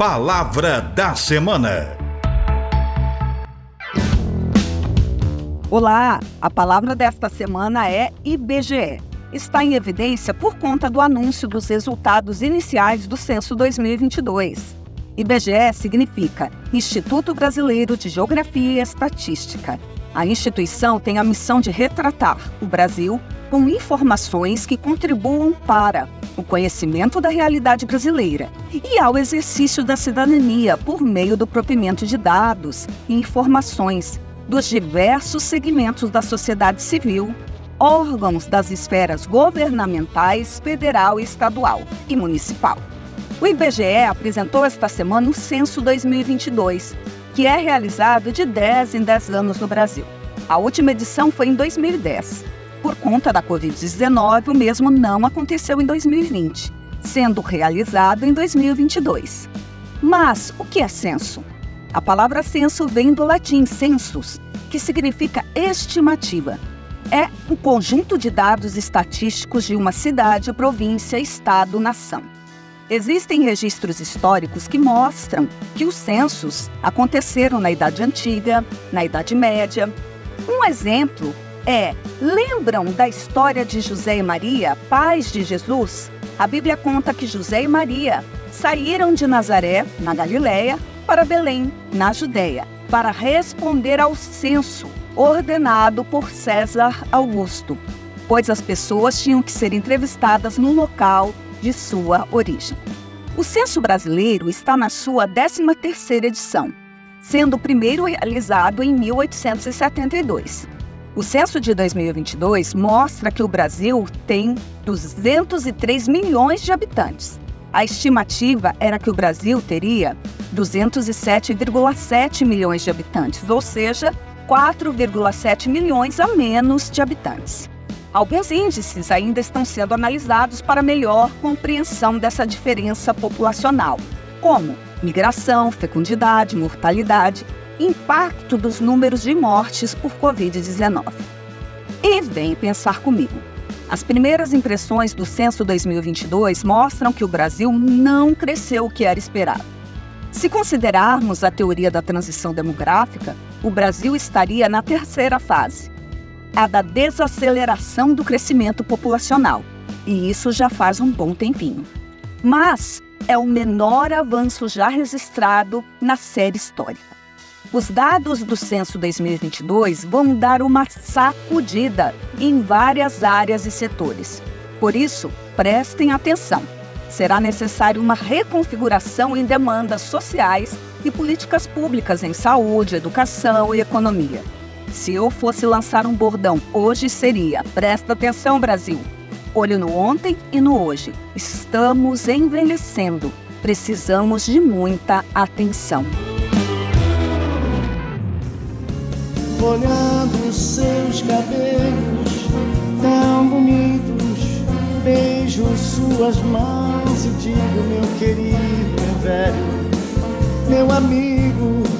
Palavra da Semana. Olá, a palavra desta semana é IBGE. Está em evidência por conta do anúncio dos resultados iniciais do censo 2022. IBGE significa Instituto Brasileiro de Geografia e Estatística. A instituição tem a missão de retratar o Brasil com informações que contribuam para o conhecimento da realidade brasileira e ao exercício da cidadania por meio do provimento de dados e informações dos diversos segmentos da sociedade civil, órgãos das esferas governamentais, federal, estadual e municipal. O IBGE apresentou esta semana o Censo 2022, que é realizado de 10 em 10 anos no Brasil. A última edição foi em 2010. Por conta da Covid-19, o mesmo não aconteceu em 2020, sendo realizado em 2022. Mas o que é censo? A palavra censo vem do latim census, que significa estimativa. É um conjunto de dados estatísticos de uma cidade, província, estado, nação. Existem registros históricos que mostram que os censos aconteceram na Idade Antiga, na Idade Média. Um exemplo é: lembram da história de José e Maria, pais de Jesus? A Bíblia conta que José e Maria saíram de Nazaré, na Galiléia, para Belém, na Judéia, para responder ao censo ordenado por César Augusto, pois as pessoas tinham que ser entrevistadas no local de sua origem. O censo brasileiro está na sua 13ª edição, sendo o primeiro realizado em 1872. O censo de 2022 mostra que o Brasil tem 203 milhões de habitantes. A estimativa era que o Brasil teria 207,7 milhões de habitantes, ou seja, 4,7 milhões a menos de habitantes. Alguns índices ainda estão sendo analisados para melhor compreensão dessa diferença populacional, como migração, fecundidade, mortalidade impacto dos números de mortes por Covid-19. E vem pensar comigo. As primeiras impressões do censo 2022 mostram que o Brasil não cresceu o que era esperado. Se considerarmos a teoria da transição demográfica, o Brasil estaria na terceira fase, a da desaceleração do crescimento populacional, e isso já faz um bom tempinho. Mas é o menor avanço já registrado na série histórica. Os dados do censo 2022 vão dar uma sacudida em várias áreas e setores. Por isso, prestem atenção. Será necessário uma reconfiguração em demandas sociais e políticas públicas em saúde, educação e economia. Se eu fosse lançar um bordão hoje seria: presta atenção, Brasil. Olho no ontem e no hoje. Estamos envelhecendo. Precisamos de muita atenção. Olhando seus cabelos tão bonitos, beijo suas mãos e digo, meu querido, meu velho, meu amigo.